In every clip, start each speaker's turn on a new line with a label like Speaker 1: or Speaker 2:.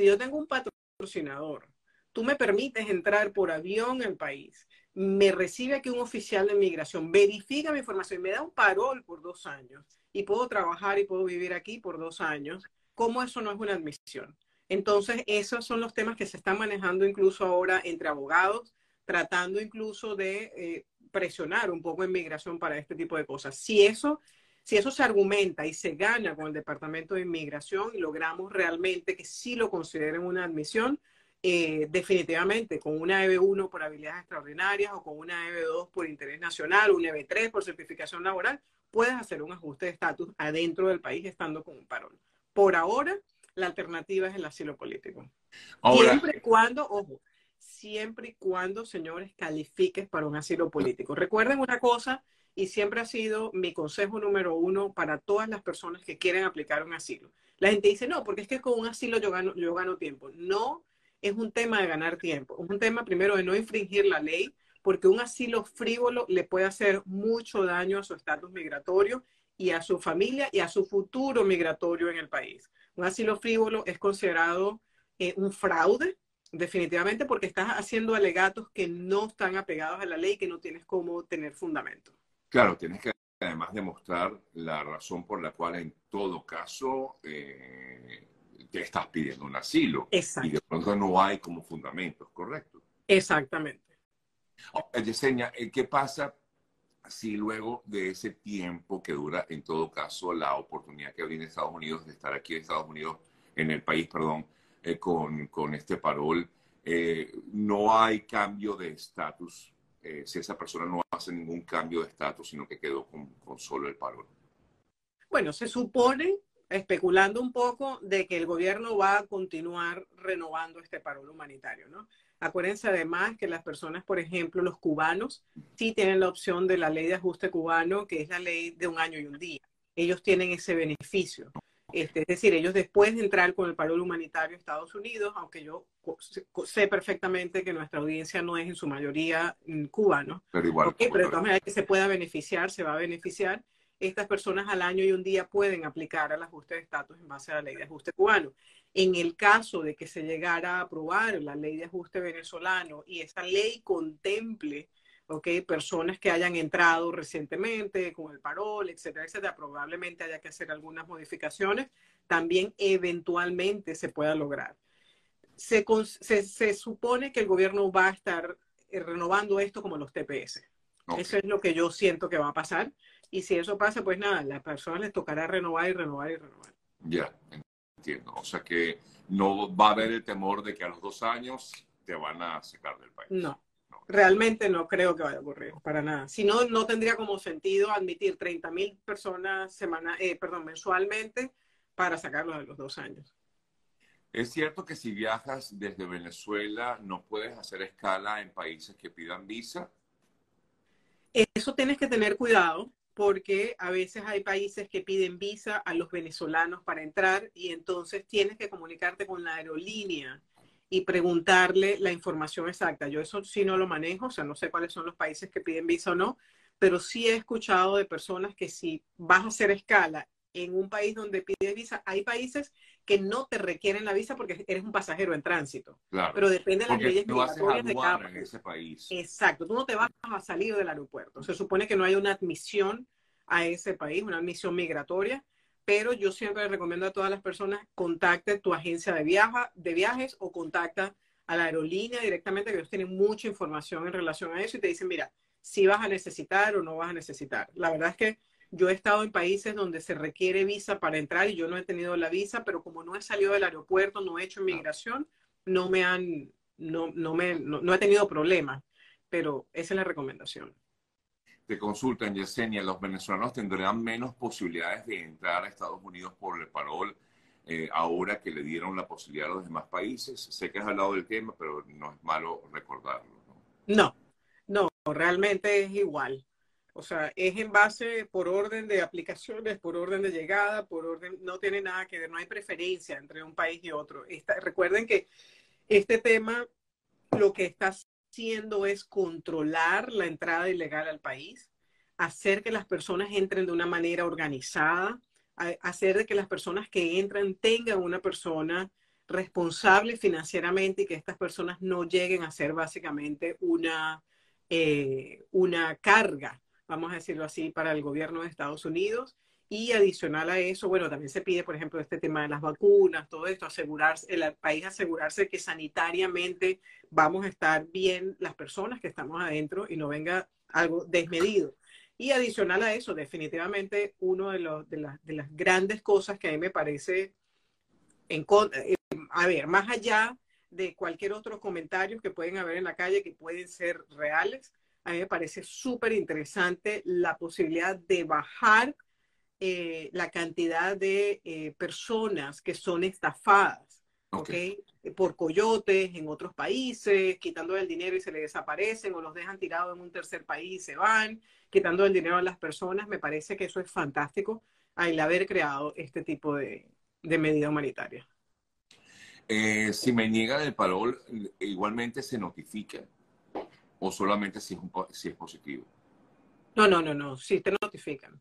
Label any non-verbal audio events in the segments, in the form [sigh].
Speaker 1: si yo tengo un patrocinador, tú me permites entrar por avión al país, me recibe aquí un oficial de inmigración, verifica mi información, me da un parol por dos años y puedo trabajar y puedo vivir aquí por dos años, ¿cómo eso no es una admisión? Entonces, esos son los temas que se están manejando incluso ahora entre abogados, tratando incluso de eh, presionar un poco en migración para este tipo de cosas. Si eso, si eso se argumenta y se gana con el Departamento de Inmigración y logramos realmente que sí lo consideren una admisión, eh, definitivamente con una EB1 por habilidades extraordinarias o con una EB2 por interés nacional, una EB3 por certificación laboral, puedes hacer un ajuste de estatus adentro del país estando con un parón. Por ahora, la alternativa es el asilo político. siempre y cuando, ojo, siempre y cuando, señores, califiques para un asilo político. Recuerden una cosa, y siempre ha sido mi consejo número uno para todas las personas que quieren aplicar un asilo. La gente dice, no, porque es que con un asilo yo gano, yo gano tiempo. No es un tema de ganar tiempo, es un tema primero de no infringir la ley, porque un asilo frívolo le puede hacer mucho daño a su estatus migratorio y a su familia y a su futuro migratorio en el país. Un asilo frívolo es considerado eh, un fraude, definitivamente, porque estás haciendo alegatos que no están apegados a la ley, que no tienes cómo tener fundamento.
Speaker 2: Claro, tienes que además demostrar la razón por la cual en todo caso eh, te estás pidiendo un asilo.
Speaker 1: Exacto.
Speaker 2: Y de pronto no hay como fundamentos, ¿correcto?
Speaker 1: Exactamente.
Speaker 2: Oh, Yesenia, eh, ¿qué pasa si luego de ese tiempo que dura, en todo caso, la oportunidad que en Estados Unidos de estar aquí en Estados Unidos, en el país, perdón, eh, con, con, este parol, eh, no hay cambio de estatus, si esa persona no hace ningún cambio de estatus, sino que quedó con, solo el parol?
Speaker 1: Bueno, se supone especulando un poco de que el gobierno va a continuar renovando este parol humanitario, ¿no? Acuérdense además que las personas, por ejemplo, los cubanos, sí tienen la opción de la ley de ajuste cubano, que es la ley de un año y un día. Ellos tienen ese beneficio. Este, es decir, ellos después de entrar con el parol humanitario a Estados Unidos, aunque yo sé perfectamente que nuestra audiencia no es en su mayoría cubano,
Speaker 2: pero igual.
Speaker 1: pero de todas maneras que se pueda beneficiar, se va a beneficiar estas personas al año y un día pueden aplicar al ajuste de estatus en base a la ley de ajuste cubano. En el caso de que se llegara a aprobar la ley de ajuste venezolano y esa ley contemple okay, personas que hayan entrado recientemente con el parol, etcétera, etcétera, probablemente haya que hacer algunas modificaciones, también eventualmente se pueda lograr. Se, se, supone que el gobierno va a estar eh, renovando esto como los TPS. Eso es lo que yo siento que va a pasar. Y si eso pasa, pues nada, a las personas les tocará renovar y renovar y renovar.
Speaker 2: Ya, entiendo. O sea que no va a haber el temor de que a los dos años te van a sacar del país.
Speaker 1: No, realmente no creo que vaya a ocurrir, para nada. Si no, no tendría como sentido admitir 30 mil personas semana, eh, perdón, mensualmente para sacarlos de los dos años.
Speaker 2: Es cierto que si viajas desde Venezuela no puedes hacer escala en países que pidan visa.
Speaker 1: Eso tienes que tener cuidado porque a veces hay países que piden visa a los venezolanos para entrar y entonces tienes que comunicarte con la aerolínea y preguntarle la información exacta. Yo eso sí no lo manejo, o sea, no sé cuáles son los países que piden visa o no, pero sí he escuchado de personas que si vas a hacer escala en un país donde pides visa, hay países que no te requieren la visa porque eres un pasajero en tránsito.
Speaker 2: Claro,
Speaker 1: pero depende de las leyes
Speaker 2: migratorias de cada país. En ese país.
Speaker 1: Exacto, tú no te vas a salir del aeropuerto. Se supone que no hay una admisión a ese país, una admisión migratoria, pero yo siempre recomiendo a todas las personas contacte tu agencia de, viaja, de viajes o contacta a la aerolínea directamente, que ellos tienen mucha información en relación a eso y te dicen, mira, si vas a necesitar o no vas a necesitar. La verdad es que yo he estado en países donde se requiere visa para entrar y yo no he tenido la visa, pero como no he salido del aeropuerto, no he hecho inmigración, no me han, no, no me, no, he tenido problemas. Pero esa es la recomendación.
Speaker 2: Te consultan, Yesenia, ¿los venezolanos tendrán menos posibilidades de entrar a Estados Unidos por el parol eh, ahora que le dieron la posibilidad a los demás países? Sé que has hablado del tema, pero no es malo recordarlo.
Speaker 1: no, no realmente es igual. O sea, es en base por orden de aplicaciones, por orden de llegada, por orden, no tiene nada que ver, no hay preferencia entre un país y otro. recuerden que este tema lo que está haciendo es controlar la entrada ilegal al país, hacer que las personas entren de una manera organizada, hacer de que las personas que entran tengan una persona responsable financieramente y que estas personas no lleguen a ser básicamente una, eh, una carga, vamos a decirlo así, para el gobierno de Estados Unidos. Y adicional a eso, bueno, también se pide, por ejemplo, este tema de las vacunas, todo esto, asegurarse, el país asegurarse que sanitariamente vamos a estar bien las personas que estamos adentro y no venga algo desmedido. Y adicional a eso, definitivamente, uno de, los, de, de las grandes cosas que a mí me parece, en, eh, a ver, más allá de cualquier otro comentario que pueden haber en la calle que pueden ser reales, a mí me parece súper interesante la posibilidad de bajar eh, la cantidad de eh, personas que son estafadas, Por coyotes en otros países, quitando el dinero y se le desaparecen o los dejan tirados en un tercer país y se van, quitando el dinero a las personas. Me parece que eso es fantástico al haber creado este tipo de, de medida humanitaria.
Speaker 2: Eh, si me niegan el parol, igualmente se notifica o solamente si es, si es positivo.
Speaker 1: No, no, no, no, sí te notifican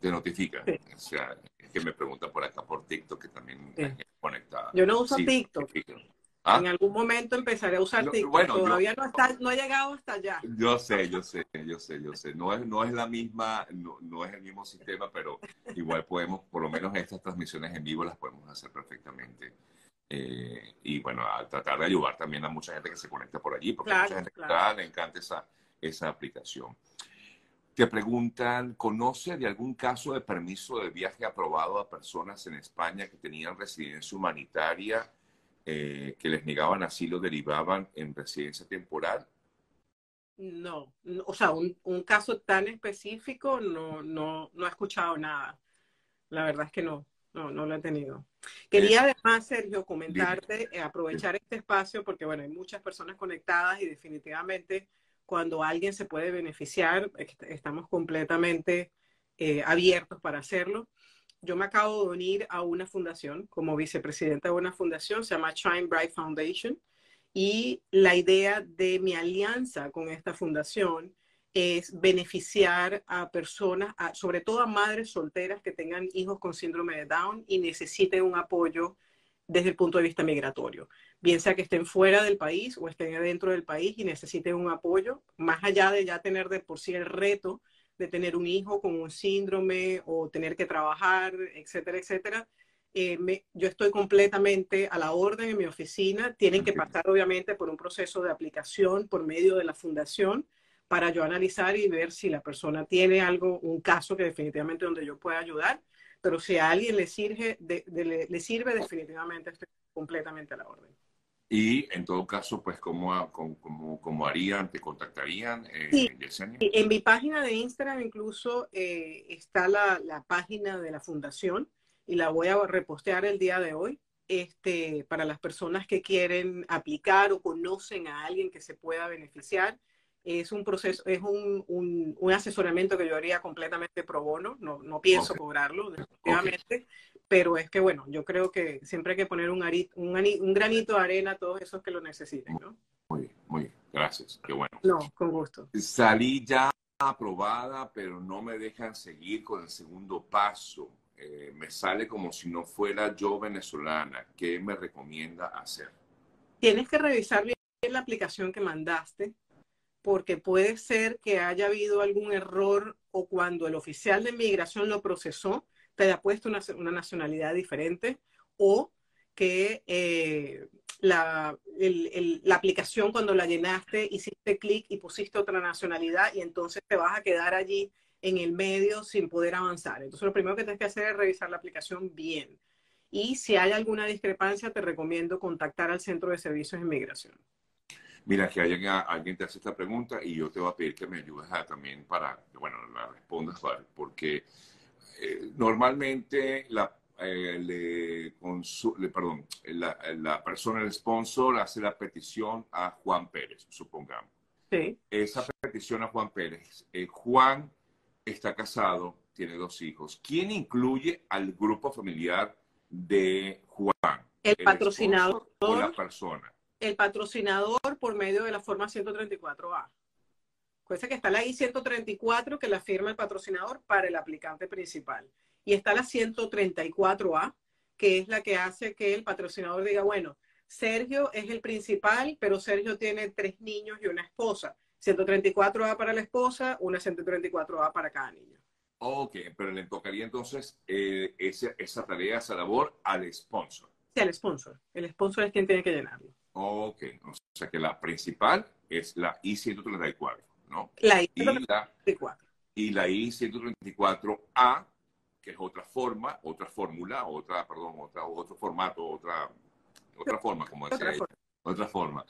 Speaker 2: te notifica. O sea, es que me pregunta por acá por TikTok que también sí. conectada.
Speaker 1: Yo no uso TikTok. ¿Ah? En algún momento empezaré a usar TikTok. Bueno, Todavía no, está, no ha llegado hasta allá.
Speaker 2: Yo sé, yo sé, yo sé, yo sé. No es, no es la misma, no, no es el mismo sistema, pero igual podemos, por lo menos estas transmisiones en vivo las podemos hacer perfectamente. Eh, y bueno, a tratar de ayudar también a mucha gente que se conecta por allí, porque a mucha gente claro. le encanta esa, esa aplicación. Te preguntan, ¿conoce de algún caso de permiso de viaje aprobado a personas en España que tenían residencia humanitaria, eh, que les negaban asilo, derivaban en residencia temporal?
Speaker 1: No, o sea, un, caso tan específico no, no, no he escuchado nada. La verdad es que no, no, no lo he tenido. Quería además, Sergio, comentarte, eh, aprovechar este espacio, porque bueno, hay muchas personas conectadas y definitivamente cuando alguien se puede beneficiar, estamos completamente eh, abiertos para hacerlo. Yo me acabo de unir a una fundación como vicepresidenta de una fundación, se llama Shine Bright Foundation, y la idea de mi alianza con esta fundación es beneficiar a personas, sobre todo a madres solteras que tengan hijos con síndrome de Down y necesiten un apoyo desde el punto de vista migratorio, bien sea que estén fuera del país o estén dentro del país y necesiten un apoyo, más allá de ya tener de por sí el reto de tener un hijo con un síndrome o tener que trabajar, etcétera, etcétera. Eh, yo estoy completamente a la orden en mi oficina. Tienen que pasar obviamente por un proceso de aplicación por medio de la fundación para yo analizar y ver si la persona tiene algo, un caso que definitivamente donde yo pueda ayudar pero si a alguien le sirve, le, sirve definitivamente estoy completamente a la orden.
Speaker 2: Y en todo caso, pues, ¿cómo, cómo, harían? ¿Te contactarían,
Speaker 1: eh, sí, En mi página de Instagram incluso eh, está la, la, página de la fundación y la voy a repostear el día de hoy este, para las personas que quieren aplicar o conocen a alguien que se pueda beneficiar es un proceso, es un, un, asesoramiento que yo haría completamente pro bono, no, no pienso cobrarlo, definitivamente, pero es que bueno, yo creo que siempre hay que poner un, un, granito de arena a todos esos que lo necesiten, ¿no?
Speaker 2: Muy bien, muy bien, gracias, qué bueno.
Speaker 1: No, con gusto.
Speaker 2: Salí ya aprobada, pero no me dejan seguir con el segundo paso. Eh, me sale como si no fuera yo venezolana. ¿Qué me recomienda hacer?
Speaker 1: Tienes que revisar bien la aplicación que mandaste porque puede ser que haya habido algún error o cuando el oficial de inmigración lo procesó, te haya puesto una, nacionalidad diferente o que eh, la, la, aplicación cuando la llenaste hiciste clic y pusiste otra nacionalidad y entonces te vas a quedar allí en el medio sin poder avanzar. Entonces lo primero que tienes que hacer es revisar la aplicación bien. Y si hay alguna discrepancia, te recomiendo contactar al Centro de Servicios de Inmigración
Speaker 2: mira, que alguien, alguien te hace esta pregunta y yo te voy a pedir que me ayudes también para, bueno, la respondas, porque eh, normalmente la, eh, le, perdón, la, la, persona, el sponsor, hace la petición a Juan Pérez, supongamos.
Speaker 1: Sí.
Speaker 2: Esa petición a Juan Pérez. Eh, Juan está casado, tiene dos hijos. ¿Quién incluye al grupo familiar de Juan?
Speaker 1: El, patrocinador.
Speaker 2: O la persona
Speaker 1: el patrocinador por medio de la forma 134A. Cuesta que está la I-134 que la firma el patrocinador para el aplicante principal. Y está la 134A que es la que hace que el patrocinador diga, bueno, Sergio es el principal, pero Sergio tiene tres niños y una esposa. 134A para la esposa, una 134A para cada niño.
Speaker 2: Ok, pero le tocaría entonces eh, esa, esa, tarea, esa labor al sponsor.
Speaker 1: Sí, al sponsor. El sponsor es quien tiene que llenarlo.
Speaker 2: Ok, o sea que la principal es la I-134, ¿no?
Speaker 1: La I-134.
Speaker 2: Y la I-134A, que es otra forma, otra fórmula, otra, perdón, otra, otro formato, otra otra forma, como decía otra, forma. otra forma,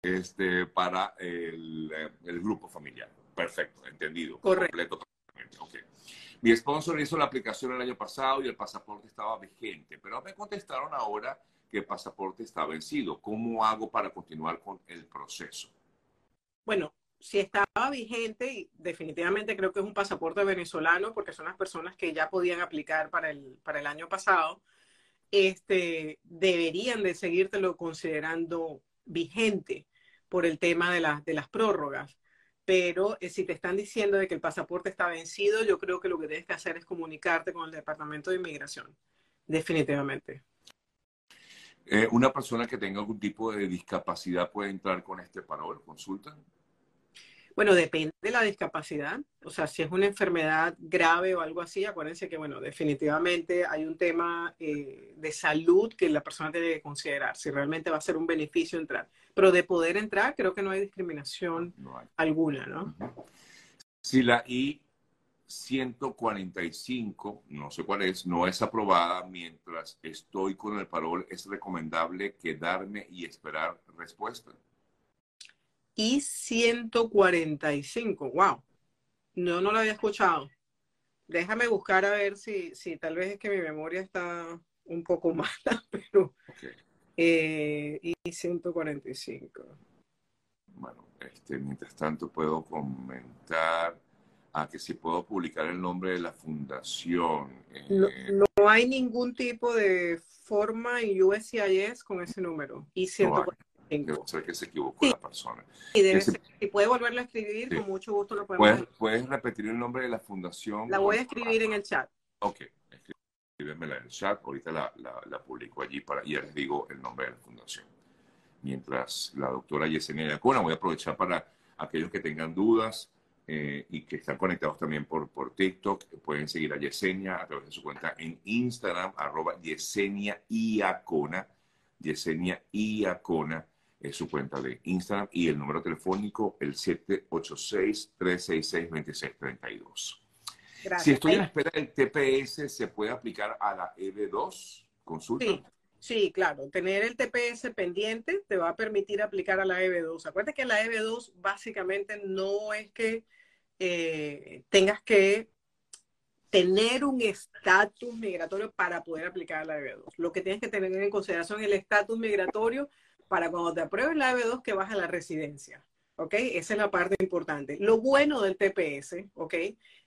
Speaker 2: este, para el, el, grupo familiar. Perfecto, entendido.
Speaker 1: Correcto.
Speaker 2: Completo, okay. Mi sponsor hizo la aplicación el año pasado y el pasaporte estaba vigente, pero me contestaron ahora que el pasaporte está vencido. ¿Cómo hago para continuar con el proceso?
Speaker 1: Bueno, si estaba vigente, definitivamente creo que es un pasaporte venezolano porque son las personas que ya podían aplicar para el, para el año pasado este, deberían de seguírtelo considerando vigente por el tema de, de las prórrogas. Pero eh, si te están diciendo de que el pasaporte está vencido, yo creo que lo que tienes que hacer es comunicarte con el Departamento de Inmigración, definitivamente.
Speaker 2: Eh, ¿Una persona que tenga algún tipo de discapacidad puede entrar con este parol? ¿Consulta?
Speaker 1: Bueno, depende de la discapacidad. O sea, si es una enfermedad grave o algo así, acuérdense que, bueno, definitivamente hay un tema eh, de salud que la persona tiene que considerar, si realmente va a ser un beneficio entrar. Pero de poder entrar, creo que no hay discriminación alguna, ¿no?
Speaker 2: Si la I-145, no sé cuál es, no es aprobada mientras estoy con el parol, ¿es recomendable quedarme y esperar respuesta?
Speaker 1: y 145. ¡Wow! No, no lo había escuchado. Déjame buscar a ver si, si tal vez es que mi memoria está un poco [laughs] mala, pero... Eh, y 145.
Speaker 2: Bueno, este, mientras tanto puedo comentar a que si puedo publicar el nombre de la fundación.
Speaker 1: no, eh, no, hay ningún tipo de forma en USCIS con ese número. Y 145
Speaker 2: que se equivocó la persona.
Speaker 1: Y debe ser, si puede volverlo a escribir, con mucho gusto lo podemos
Speaker 2: ¿Puedes, ¿Puedes repetir el nombre de la fundación?
Speaker 1: La voy a escribir en el chat.
Speaker 2: Ok, escríbemela en el chat. Ahorita la, la, publico allí para, y ya les digo el nombre de la fundación. Mientras la doctora Yesenia Yacona, voy a aprovechar para aquellos que tengan dudas eh, y que están conectados también por, por TikTok, pueden seguir a Yesenia a través de su cuenta en Instagram, arroba Yesenia Iacona, Yesenia Iacona es su cuenta de Instagram y el número telefónico el 786-366-2632. Si estoy en espera del TPS, ¿se puede aplicar a la EB2? Consulta.
Speaker 1: Sí. Sí, claro, tener el TPS pendiente te va a permitir aplicar a la EB2. Acuérdate que la EB2 básicamente no es que eh, tengas que tener un estatus migratorio para poder aplicar a la EB2. Lo que tienes que tener en consideración es el estatus migratorio para cuando te aprueben la EB2 que vas a la residencia. ¿Ok? Esa es la parte importante. Lo bueno del TPS, ¿ok?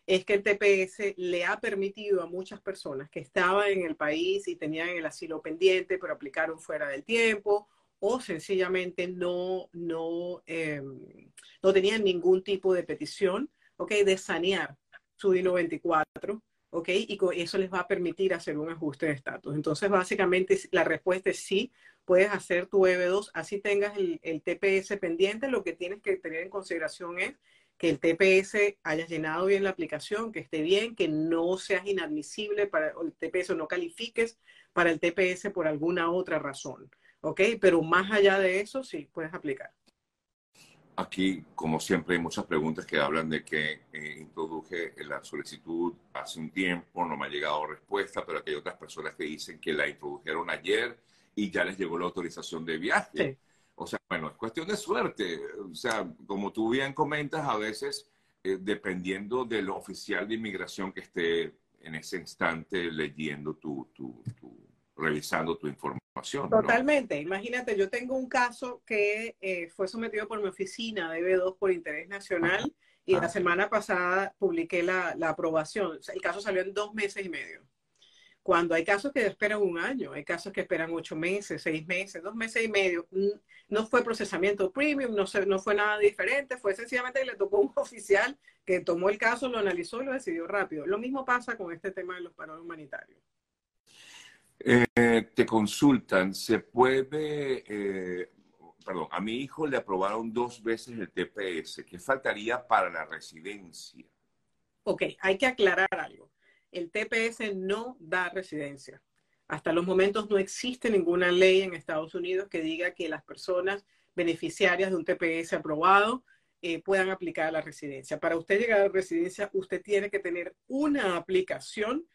Speaker 1: Es que el TPS le ha permitido a muchas personas que estaban en el país y tenían el asilo pendiente, pero aplicaron fuera del tiempo o sencillamente no, no, em, no tenían ningún tipo de petición, ¿ok? De sanear su I-94, ¿ok? Y eso les va a permitir hacer un ajuste de estatus. Entonces, básicamente, la respuesta es sí, puedes hacer tu EB2, así tengas el, TPS pendiente, lo que tienes que tener en consideración es que el TPS hayas llenado bien la aplicación, que esté bien, que no seas inadmisible para el TPS o no califiques para el TPS por alguna otra razón. ¿Ok? Pero más allá de eso, sí, puedes aplicar.
Speaker 2: Aquí, como siempre, hay muchas preguntas que hablan de que eh, introduje la solicitud hace un tiempo, no me ha llegado respuesta, pero aquí hay otras personas que dicen que la introdujeron ayer y ya les llegó la autorización de viaje. O sea, bueno, es cuestión de suerte. O sea, como tú bien comentas, a veces, eh, dependiendo del oficial de inmigración que esté en ese instante leyendo tu, tu, revisando tu información.
Speaker 1: Totalmente. Imagínate, yo tengo un caso que eh, fue sometido por mi oficina de B2 por interés nacional y la semana pasada publiqué la, la aprobación. el caso salió en dos meses y medio. Cuando hay casos que esperan un año, hay casos que esperan ocho meses, seis meses, dos meses y medio. No fue procesamiento premium, no, no fue nada diferente, fue sencillamente que le tocó un [laughs] oficial que tomó el caso, lo analizó y lo decidió rápido. Lo mismo pasa con este tema de los paros humanitarios.
Speaker 2: Eh, te consultan, se puede, eh, perdón, a mi hijo le aprobaron dos veces el TPS. ¿Qué faltaría para la residencia?
Speaker 1: Ok, hay que aclarar algo. El TPS no da residencia. Hasta los momentos no existe ninguna ley en Estados Unidos que diga que las personas beneficiarias de un TPS aprobado eh, puedan aplicar la residencia. Para usted llegar a la residencia, usted tiene que tener una aplicación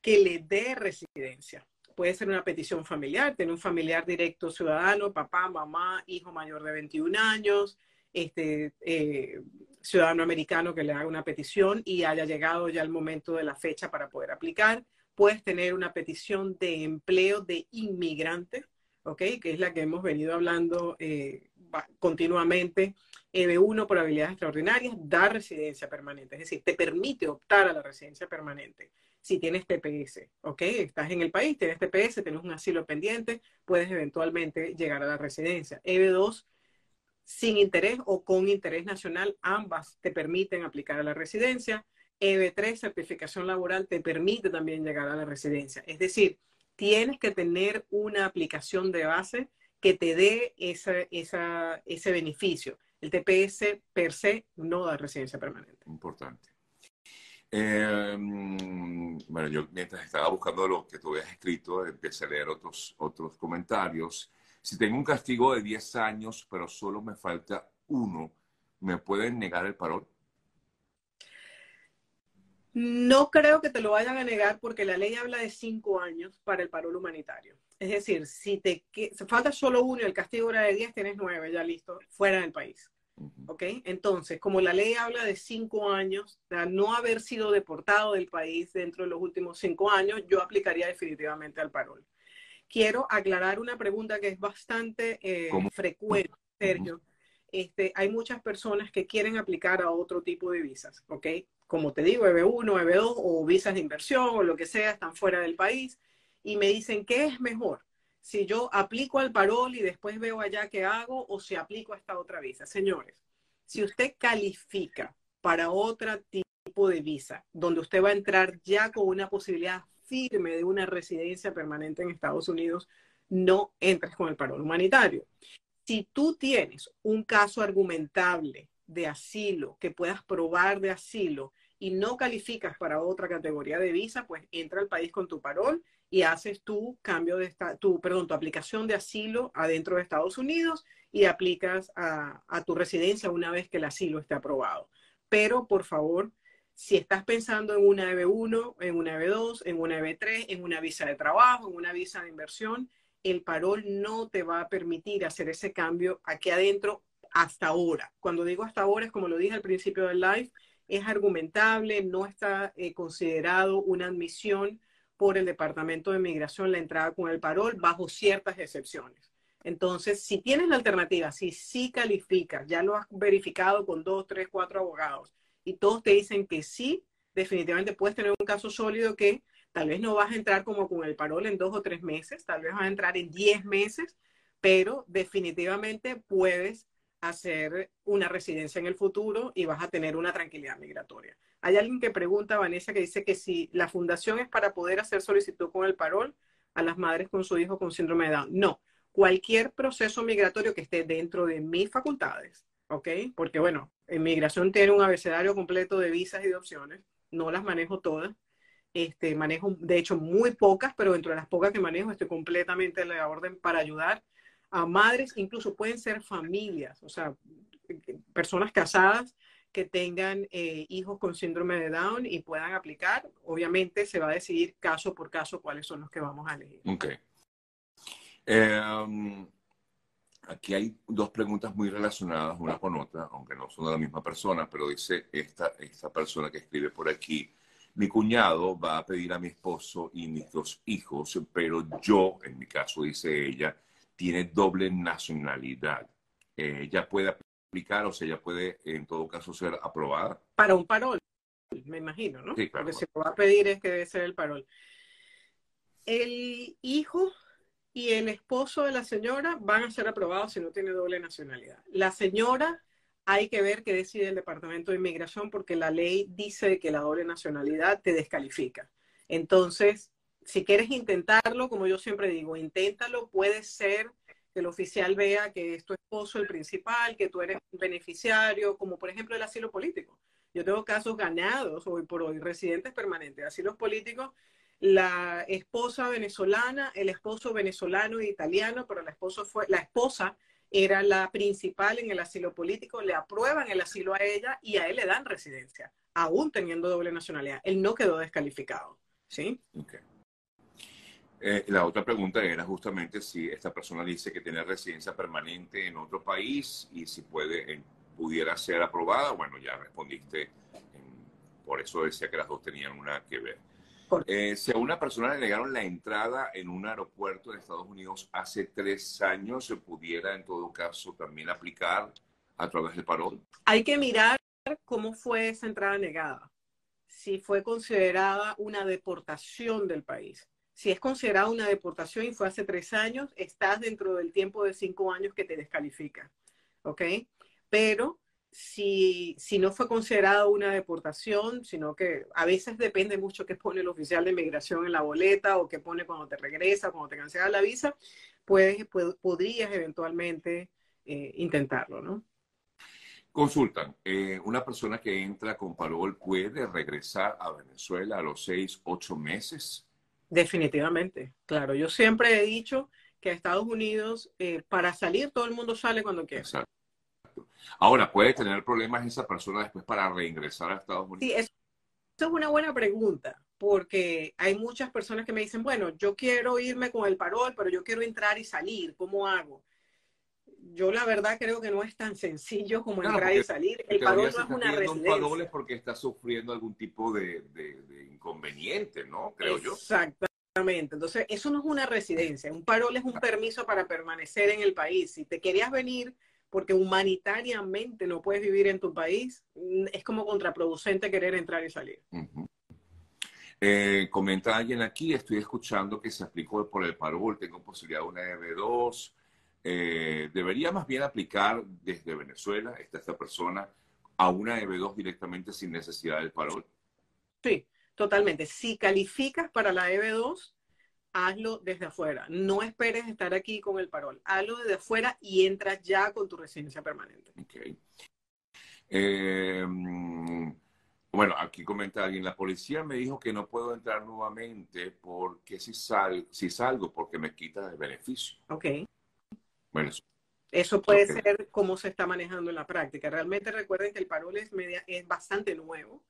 Speaker 1: que le dé residencia. Puede ser una petición familiar, tener un familiar directo ciudadano, papá, mamá, hijo mayor de 21 años, este, eh, ciudadano americano que le haga una petición y haya llegado ya el momento de la fecha para poder aplicar. Puedes tener una petición de empleo de inmigrante, ¿ok? Que es la que hemos venido hablando eh, continuamente. EB1 por habilidades extraordinarias da residencia permanente, es decir, te permite optar a la residencia permanente si tienes TPS, ¿ok? Estás en el país, tienes TPS, tienes un asilo pendiente, puedes eventualmente llegar a la residencia. EB2 sin interés o con interés nacional, ambas te permiten aplicar a la residencia. EB3, certificación laboral, te permite también llegar a la residencia. Es decir, tienes que tener una aplicación de base que te dé esa, ese beneficio. El TPS per se no da residencia permanente.
Speaker 2: Importante. Eh, bueno, yo mientras estaba buscando lo que tú habías escrito, empecé a leer otros, otros comentarios. Si tengo un castigo de 10 años, pero solo me falta uno, ¿me pueden negar el parol?
Speaker 1: No creo que te lo vayan a negar porque la ley habla de 5 años para el parol humanitario. Es decir, si te falta solo uno y el castigo era de 10, tienes 9, ya listo, fuera del país. ¿Ok? Entonces, como la ley habla de 5 años, de no haber sido deportado del país dentro de los últimos 5 años, yo aplicaría definitivamente al parol quiero aclarar una pregunta que es bastante eh, frecuente, Sergio. Este, hay muchas personas que quieren aplicar a otro tipo de visas, ¿ok? Como te digo, EB1, EB2 o visas de inversión o lo que sea, están fuera del país y me dicen, ¿qué es mejor? Si yo aplico al parol y después veo allá qué hago o si aplico a esta otra visa. Señores, si usted califica para otro tipo de visa, donde usted va a entrar ya con una posibilidad firme de una residencia permanente en Estados Unidos, no entres con el parol humanitario. Si tú tienes un caso argumentable de asilo, que puedas probar de asilo y no calificas para otra categoría de visa, pues entra al país con tu parol y haces tu cambio de tu, perdón, tu aplicación de asilo adentro de Estados Unidos y aplicas a, a tu residencia una vez que el asilo esté aprobado. Pero por favor, si estás pensando en una EB1, en una EB2, en una EB3, en una visa de trabajo, en una visa de inversión, el parol no te va a permitir hacer ese cambio aquí adentro hasta ahora. Cuando digo hasta ahora es como lo dije al principio del live, es argumentable, no está eh, considerado una admisión por el Departamento de Migración la entrada con el parol bajo ciertas excepciones. Entonces, si tienes la alternativa, si sí calificas, ya lo has verificado con dos, tres, cuatro abogados, y todos te dicen que sí, definitivamente puedes tener un caso sólido que tal vez no vas a entrar como con el parol en dos o tres meses, tal vez vas a entrar en diez meses, pero definitivamente puedes hacer una residencia en el futuro y vas a tener una tranquilidad migratoria. Hay alguien que pregunta, Vanessa, que dice que si la fundación es para poder hacer solicitud con el parol a las madres con su hijo con síndrome de Down. No, cualquier proceso migratorio que esté dentro de mis facultades ¿ok? Porque bueno, inmigración tiene un abecedario completo de visas y de opciones, no las manejo todas, este, manejo de hecho muy pocas, pero dentro de las pocas que manejo estoy completamente a la orden para ayudar a madres, incluso pueden ser familias, o sea, personas casadas que tengan eh, hijos con síndrome de Down y puedan aplicar. Obviamente se va a decidir caso por caso cuáles son los que vamos a elegir.
Speaker 2: Ok. Eh, aquí hay dos preguntas muy relacionadas una con otra, aunque no son de la misma persona, pero dice esta, esta persona que escribe por aquí, mi cuñado va a pedir a mi esposo y mis dos hijos, pero yo, en mi caso, dice ella, tiene doble nacionalidad. ¿Ella puede aplicar o sea, ella puede, en todo caso, ser aprobada?
Speaker 1: Para un parol, me imagino, ¿no?
Speaker 2: Sí, claro.
Speaker 1: Porque si lo va a pedir es que debe ser el parol. El hijo y el esposo de la señora van a ser aprobados si no tiene doble nacionalidad. La señora hay que ver qué decide el Departamento de Inmigración porque la ley dice que la doble nacionalidad te descalifica. Entonces, si quieres intentarlo, como yo siempre digo, inténtalo, puede ser que el oficial vea que es tu esposo el principal, que tú eres beneficiario, como por ejemplo el asilo político. Yo tengo casos ganados hoy por hoy, residentes permanentes asilos políticos, la esposa venezolana, el esposo venezolano e italiano, pero la, esposa fue, la esposa era la principal en el asilo político, le aprueban el asilo a ella y a él le dan residencia, aún teniendo doble nacionalidad. Él no quedó descalificado. ¿sí?
Speaker 2: Eh, la otra pregunta era justamente si esta persona dice que tiene residencia permanente en otro país y si puede, pudiera ser aprobada. Bueno, ya respondiste, por eso decía que las dos tenían una que ver. Eh, si a una persona le negaron la entrada en un aeropuerto de Estados Unidos hace tres años, ¿se pudiera en todo caso también aplicar a través del parol?
Speaker 1: Hay que mirar cómo fue esa entrada negada. Si fue considerada una deportación del país. Si es considerada una deportación y fue hace tres años, estás dentro del tiempo de cinco años que te descalifica. ¿Ok? Pero si, si no fue considerada una deportación, sino que a veces depende mucho qué pone el oficial de inmigración en la boleta o qué pone cuando te regresa, cuando te cancela la visa, puedes, podrías eventualmente eh, intentarlo, ¿no?
Speaker 2: Consultan, eh, ¿una persona que entra con parol puede regresar a Venezuela a los seis, ocho meses?
Speaker 1: Definitivamente, claro. Yo siempre he dicho que a Estados Unidos, eh, para salir, todo el mundo sale cuando quiere. Exacto.
Speaker 2: Ahora, ¿puede tener problemas esa persona después para reingresar a Estados Unidos?
Speaker 1: Sí, eso, es una buena pregunta, porque hay muchas personas que me dicen, bueno, yo quiero irme con el parol, pero yo quiero entrar y salir, ¿cómo hago? Yo la verdad creo que no es tan sencillo como entrar y salir. El parol no es una residencia. Un parol
Speaker 2: es porque está sufriendo algún tipo de, de inconveniente, ¿no? Creo yo.
Speaker 1: Exactamente. Entonces, eso no es una residencia. Un parol es un permiso para permanecer en el país. Si te querías venir porque humanitariamente no puedes vivir en tu país, mm, es como contraproducente querer entrar y salir.
Speaker 2: Eh, comenta alguien aquí, estoy escuchando que se aplicó por el parol, tengo posibilidad de una EB2. Eh, debería más bien aplicar desde Venezuela, esta, esta persona, a una EB2 directamente sin necesidad del parol.
Speaker 1: Sí, totalmente. Si calificas para la EB2, hazlo desde afuera. No esperes estar aquí con el parol. Hazlo desde afuera y entras ya con tu residencia permanente.
Speaker 2: Okay. Eh, bueno, aquí comenta alguien, la policía me dijo que no puedo entrar nuevamente porque si, sal, si salgo porque me quita el beneficio.
Speaker 1: Ok. Bueno, eso, puede ser cómo se está manejando en la práctica. Realmente recuerden que el parol es, media, es bastante nuevo.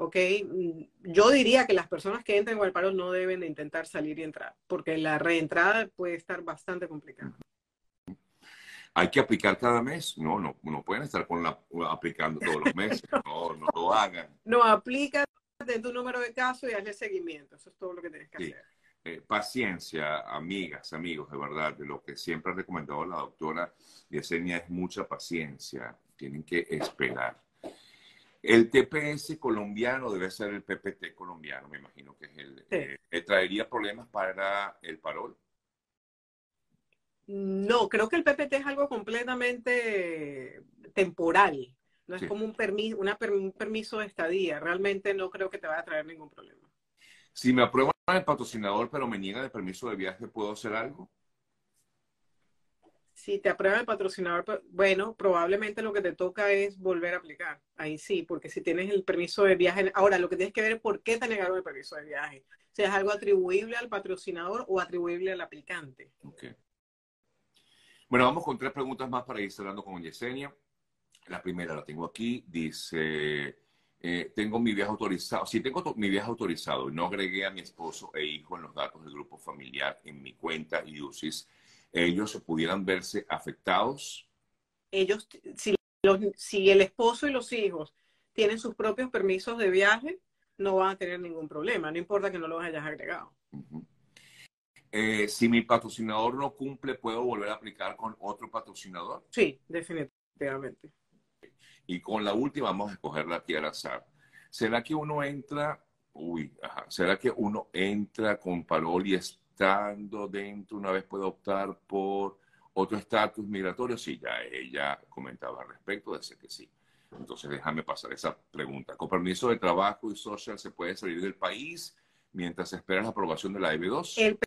Speaker 1: ¿Ok? Mm, yo diría que las personas que entran con el paro no deben de intentar salir y entrar, porque la reentrada puede estar bastante complicada.
Speaker 2: ¿Hay que aplicar cada mes? No, no, no pueden estar con la, aplicando todos los meses. [laughs] No, no lo hagan.
Speaker 1: No, aplica de tu número de casos y hazle seguimiento. Eso es todo lo que tienes que hacer.
Speaker 2: Eh, paciencia, amigas, amigos, de verdad, de lo que siempre ha recomendado la doctora Yesenia es mucha paciencia. Tienen que esperar el TPS colombiano debe ser el PPT colombiano, me imagino que es el. Eh, ¿Traería problemas para el parol?
Speaker 1: No, creo que el PPT es algo completamente temporal. No es como un permiso, un permiso de estadía. Realmente no creo que te vaya a traer ningún problema.
Speaker 2: Si me aprueban el patrocinador, pero me niegan el permiso de viaje, ¿puedo hacer algo?
Speaker 1: Si te aprueba el patrocinador, pues, bueno, probablemente lo que te toca es volver a aplicar. Ahí sí, porque si tienes el permiso de viaje, ahora lo que tienes que ver es por qué te negaron el permiso de viaje. Si es algo atribuible al patrocinador o atribuible al aplicante.
Speaker 2: Okay. Bueno, vamos con tres preguntas más para ir cerrando con Yesenia. La primera la tengo aquí. Dice, eh, tengo mi viaje autorizado. Si tengo mi viaje autorizado no agregué a mi esposo e hijo en los datos del grupo familiar en mi cuenta y UCIS, ellos pudieran verse afectados?
Speaker 1: Ellos, si, si el esposo y los hijos tienen sus propios permisos de viaje, no van a tener ningún problema, no importa que no los hayas agregado.
Speaker 2: Eh, si mi patrocinador no cumple, ¿puedo volver a aplicar con otro patrocinador?
Speaker 1: Sí, definitivamente.
Speaker 2: Y con la última, vamos a escogerla aquí al azar. ¿Será que uno entra, uy, ajá, ¿será que uno entra con parol y es estando dentro, una vez puede optar por otro estatus migratorio? Sí, ya ella comentaba al respecto, decía que sí. Entonces déjame pasar esa pregunta. ¿Con permiso de trabajo y social se puede salir del país mientras esperas la aprobación de la EB2?
Speaker 1: El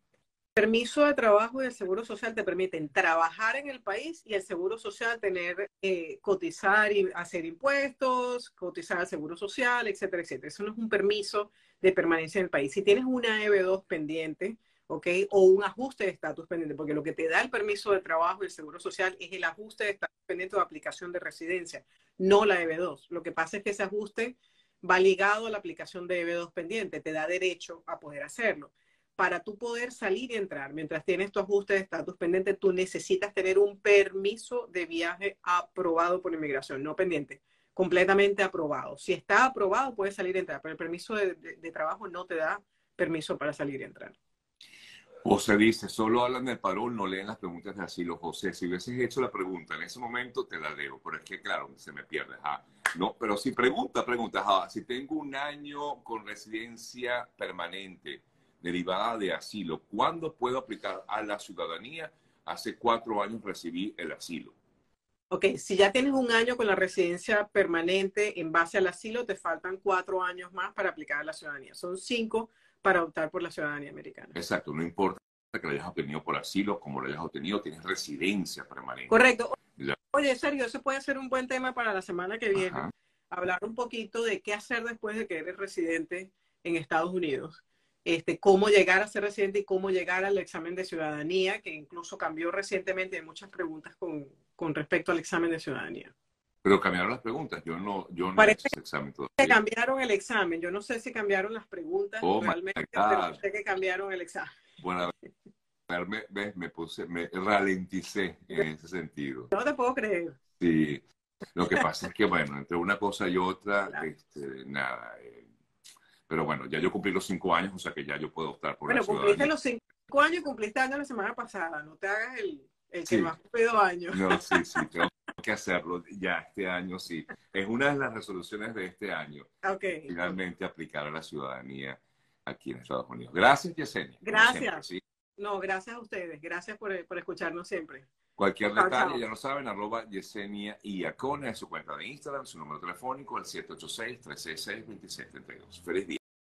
Speaker 1: permiso de trabajo y el seguro social te permiten trabajar en el país y el seguro social tener, eh, cotizar y hacer impuestos, cotizar al seguro social, etcétera, etcétera. Eso no es un permiso de permanencia en el país. Si tienes una EB2 pendiente, ¿ok? O un ajuste de estatus pendiente, porque lo que te da el permiso de trabajo y el seguro social es el ajuste de estatus pendiente de aplicación de residencia, no la EB2. Lo que pasa es que ese ajuste va ligado a la aplicación de EB2 pendiente, te da derecho a poder hacerlo para tú poder salir y entrar, mientras tienes tu ajuste de estatus pendiente, tú necesitas tener un permiso de viaje aprobado por inmigración, no pendiente, completamente aprobado. Si está aprobado, puedes salir y entrar, pero el permiso de, trabajo no te da permiso para salir y entrar.
Speaker 2: José dice, solo hablan del parón, no leen las preguntas de asilo. José, si hubieses hecho la pregunta en ese momento, te la leo, pero es que, claro, se me pierde. No, pero si pregunta, pregunta, si tengo un año con residencia permanente, derivada de asilo. ¿Cuándo puedo aplicar a la ciudadanía? Hace cuatro años recibí el asilo.
Speaker 1: Ok, si ya tienes un año con la residencia permanente en base al asilo, te faltan cuatro años más para aplicar a la ciudadanía. Son cinco para optar por la ciudadanía americana.
Speaker 2: Exacto, no importa que lo hayas obtenido por asilo, como lo hayas obtenido, tienes residencia permanente.
Speaker 1: Correcto. Oye, Sergio, eso puede ser un buen tema para la semana que viene. Hablar un poquito de qué hacer después de que eres residente en Estados Unidos este, cómo llegar a ser residente y cómo llegar al examen de ciudadanía, que incluso cambió recientemente. Hay muchas preguntas con, con respecto al examen de ciudadanía.
Speaker 2: Pero cambiaron las preguntas. Yo no, yo no
Speaker 1: Parece he examen todavía. Que cambiaron el examen. Yo no sé si cambiaron las preguntas oh realmente, pero sé que cambiaron el examen.
Speaker 2: Bueno, me, me, me puse, me ralenticé en ese sentido.
Speaker 1: No te puedo creer.
Speaker 2: Sí. Lo que pasa es que, bueno, entre una cosa y otra, este, nada, eh, pero bueno, ya yo cumplí los cinco años, o sea que ya yo puedo optar por
Speaker 1: bueno, cumpliste los cinco años y cumpliste años la semana pasada. No te hagas el, el que más cumplido años.
Speaker 2: No, sí, sí, tengo que hacerlo ya este año, sí. Es una de las resoluciones de este año.
Speaker 1: Okay.
Speaker 2: Finalmente aplicar a la ciudadanía aquí en Estados Unidos. Gracias, Yesenia.
Speaker 1: Gracias. No, gracias a ustedes. Gracias por, por escucharnos siempre.
Speaker 2: Cualquier detalle, ya lo saben, arroba Yesenia y Acona en su cuenta de Instagram, su número telefónico, el 786-366-2632. Feliz día.